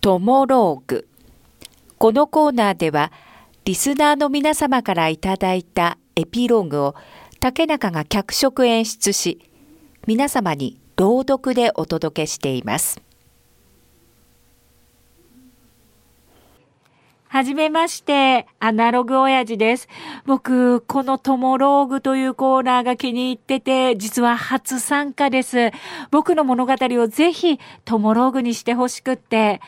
トモローグ。このコーナーでは、リスナーの皆様からいただいたエピローグを竹中が脚色演出し、皆様に朗読でお届けしています。はじめまして、アナログ親父です。僕、このトモローグというコーナーが気に入ってて、実は初参加です。僕の物語をぜひトモローグにしてほしくって、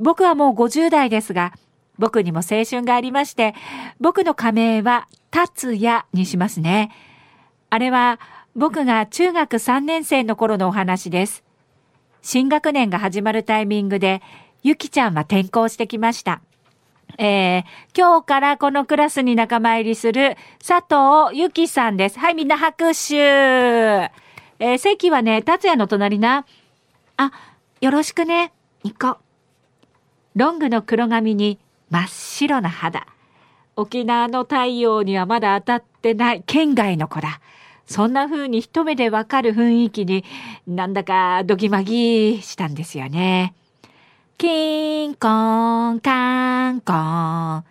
僕はもう50代ですが、僕にも青春がありまして、僕の仮名は達也にしますね。あれは僕が中学3年生の頃のお話です。新学年が始まるタイミングで、ゆきちゃんは転校してきました。えー、今日からこのクラスに仲間入りする佐藤ゆきさんです。はい、みんな拍手。えー、席はね、達也の隣な。あ、よろしくね。行こう。ロングの黒髪に真っ白な肌。沖縄の太陽にはまだ当たってない県外の子だ。そんな風に一目でわかる雰囲気になんだかドギマギしたんですよね。キンコーンカンコーン。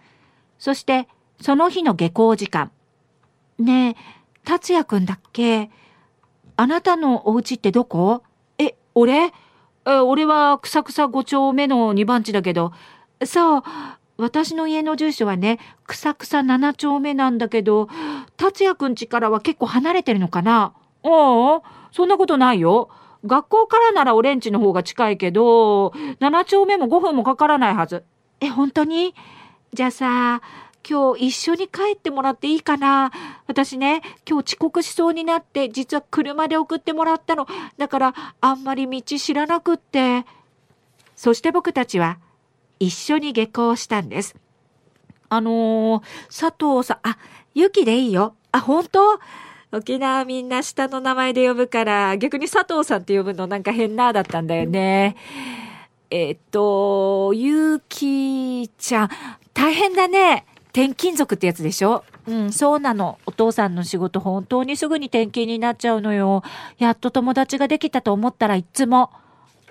そして、その日の下校時間。ねえ、達也くんだっけ？あなたのお家ってどこ？え、俺、俺は草草5丁目の2番地だけど。そう、私の家の住所はね、草草7丁目なんだけど、達也くん家からは結構離れてるのかな？ああ、そんなことないよ。学校からならオレンジの方が近いけど、7丁目も5分もかからないはず。え、本当に？じゃあさ、今日一緒に帰ってもらっていいかな？私ね、今日遅刻しそうになって、実は車で送ってもらったの。だから、あんまり道知らなくって。そして僕たちは、一緒に下校したんです。あのー、佐藤さん、あ、ゆきでいいよ。あ、本当？沖縄みんな下の名前で呼ぶから、逆に佐藤さんって呼ぶのなんか変なだったんだよね。えっと、ゆきちゃん、大変だね。転勤族ってやつでしょ？うん、そうなの。お父さんの仕事本当にすぐに転勤になっちゃうのよ。やっと友達ができたと思ったらいつも。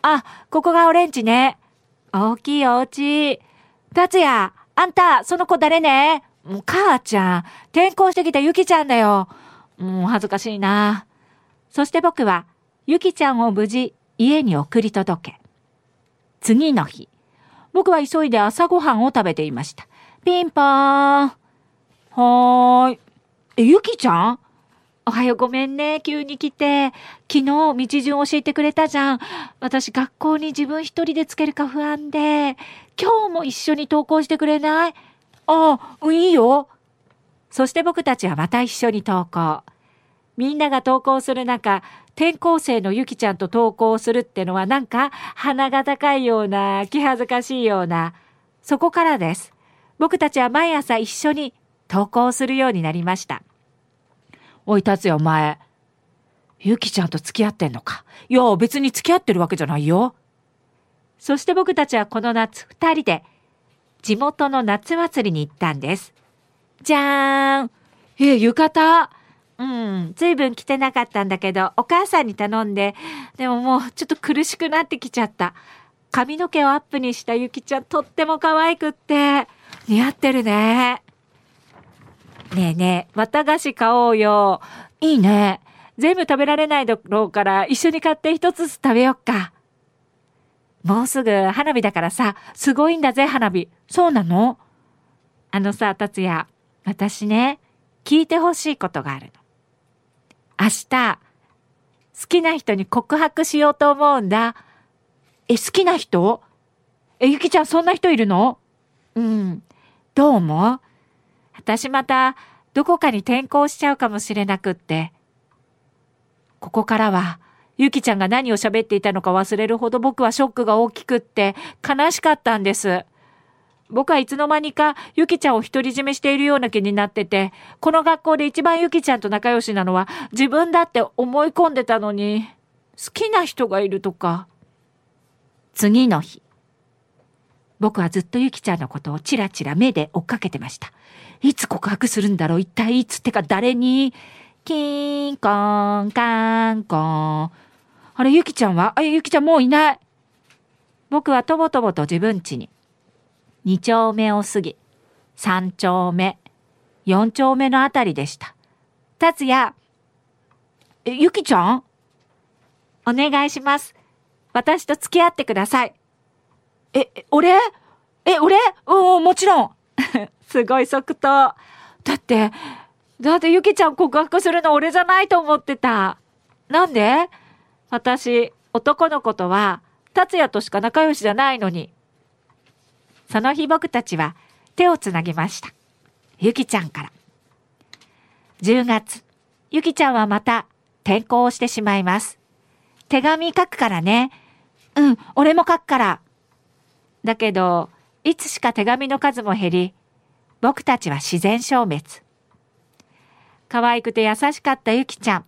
あ、ここがオレンジね。大きいお家。達也、あんた、その子誰ねもう母ちゃん、転校してきたゆきちゃんだよ。もう恥ずかしいな。そして僕は、ゆきちゃんを無事家に送り届け。次の日、僕は急いで朝ごはんを食べていました。ピンポーン。はーい。え、ゆきちゃん？おはようごめんね。急に来て。昨日道順教えてくれたじゃん。私学校に自分一人でつけるか不安で。今日も一緒に登校してくれない？ああ、いいよ。そして僕たちはまた一緒に登校。みんなが登校する中、転校生のゆきちゃんと登校するってのはなんか鼻が高いような、気恥ずかしいような、そこからです。僕たちは毎朝一緒に登校するようになりました。おい、達也お前。ゆきちゃんと付き合ってんのか？いや、別に付き合ってるわけじゃないよ。そして僕たちはこの夏二人で地元の夏祭りに行ったんです。じゃーん。え、浴衣？うん、ずいぶん着てなかったんだけど、お母さんに頼んで、でももうちょっと苦しくなってきちゃった。髪の毛をアップにしたゆきちゃんとっても可愛くって、似合ってるね。ねえねえ、綿菓子買おうよ。いいね。全部食べられないだろうから一緒に買って一つずつ食べよっか。もうすぐ花火だからさ、すごいんだぜ、花火。そうなの？あのさ、達也。私ね、聞いてほしいことがあるの。明日、好きな人に告白しようと思うんだ。え、好きな人？え、ゆきちゃんそんな人いるの？うん。どう思う？私また、どこかに転校しちゃうかもしれなくって。ここからは、ゆきちゃんが何を喋っていたのか忘れるほど僕はショックが大きくって悲しかったんです。僕はいつの間にかゆきちゃんを独り占めしているような気になってて、この学校で一番ゆきちゃんと仲良しなのは自分だって思い込んでたのに、好きな人がいるとか。次の日。僕はずっとゆきちゃんのことをチラチラ目で追っかけてました。いつ告白するんだろう一体いつってか誰に？キーンコーンカーンコーン。あれ、ゆきちゃんは？あ、ゆきちゃんもういない。僕はとぼとぼと自分家に、2丁目を過ぎ、3丁目、4丁目のあたりでした。達也、え、ゆきちゃん？お願いします。私と付き合ってください。え、俺？え、俺？うん、もちろん。すごい即答。だって、だってゆきちゃん告白するの俺じゃないと思ってた。なんで？私、男の子とは、達也としか仲良しじゃないのに。その日僕たちは手をつなぎました。ゆきちゃんから。10月、ゆきちゃんはまた転校をしてしまいます。手紙書くからね。うん、俺も書くから。だけど、いつしか手紙の数も減り、僕たちは自然消滅。可愛くて優しかったゆきちゃん。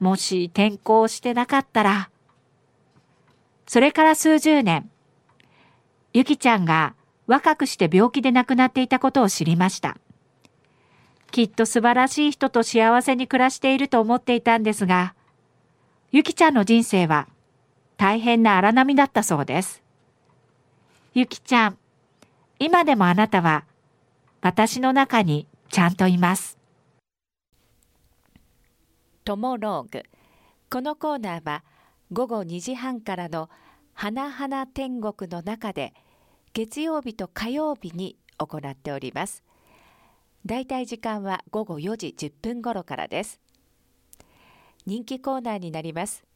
もし転校してなかったら。それから数十年、ゆきちゃんが若くして病気で亡くなっていたことを知りました。きっと素晴らしい人と幸せに暮らしていると思っていたんですが、ゆきちゃんの人生は大変な荒波だったそうです。ゆきちゃん、今でもあなたは私の中にちゃんといます。トモローグ。このコーナーは午後2時半からの花々天国の中で月曜日と火曜日に行っております。だいたい時間は午後4時10分頃からです。人気コーナーになります。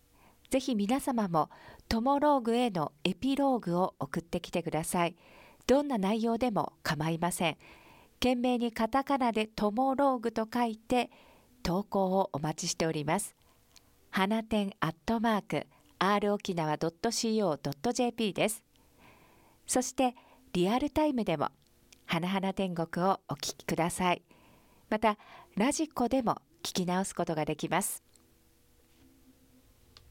ぜひ皆様もトモローグへのエピローグを送ってきてください。どんな内容でも構いません。懸命にカタカナでトモローグと書いて投稿をお待ちしております。花店アットマーク r 沖縄 .co.jp です。そしてリアルタイムでも花々天国をお聞きください。またラジコでも聞き直すことができます。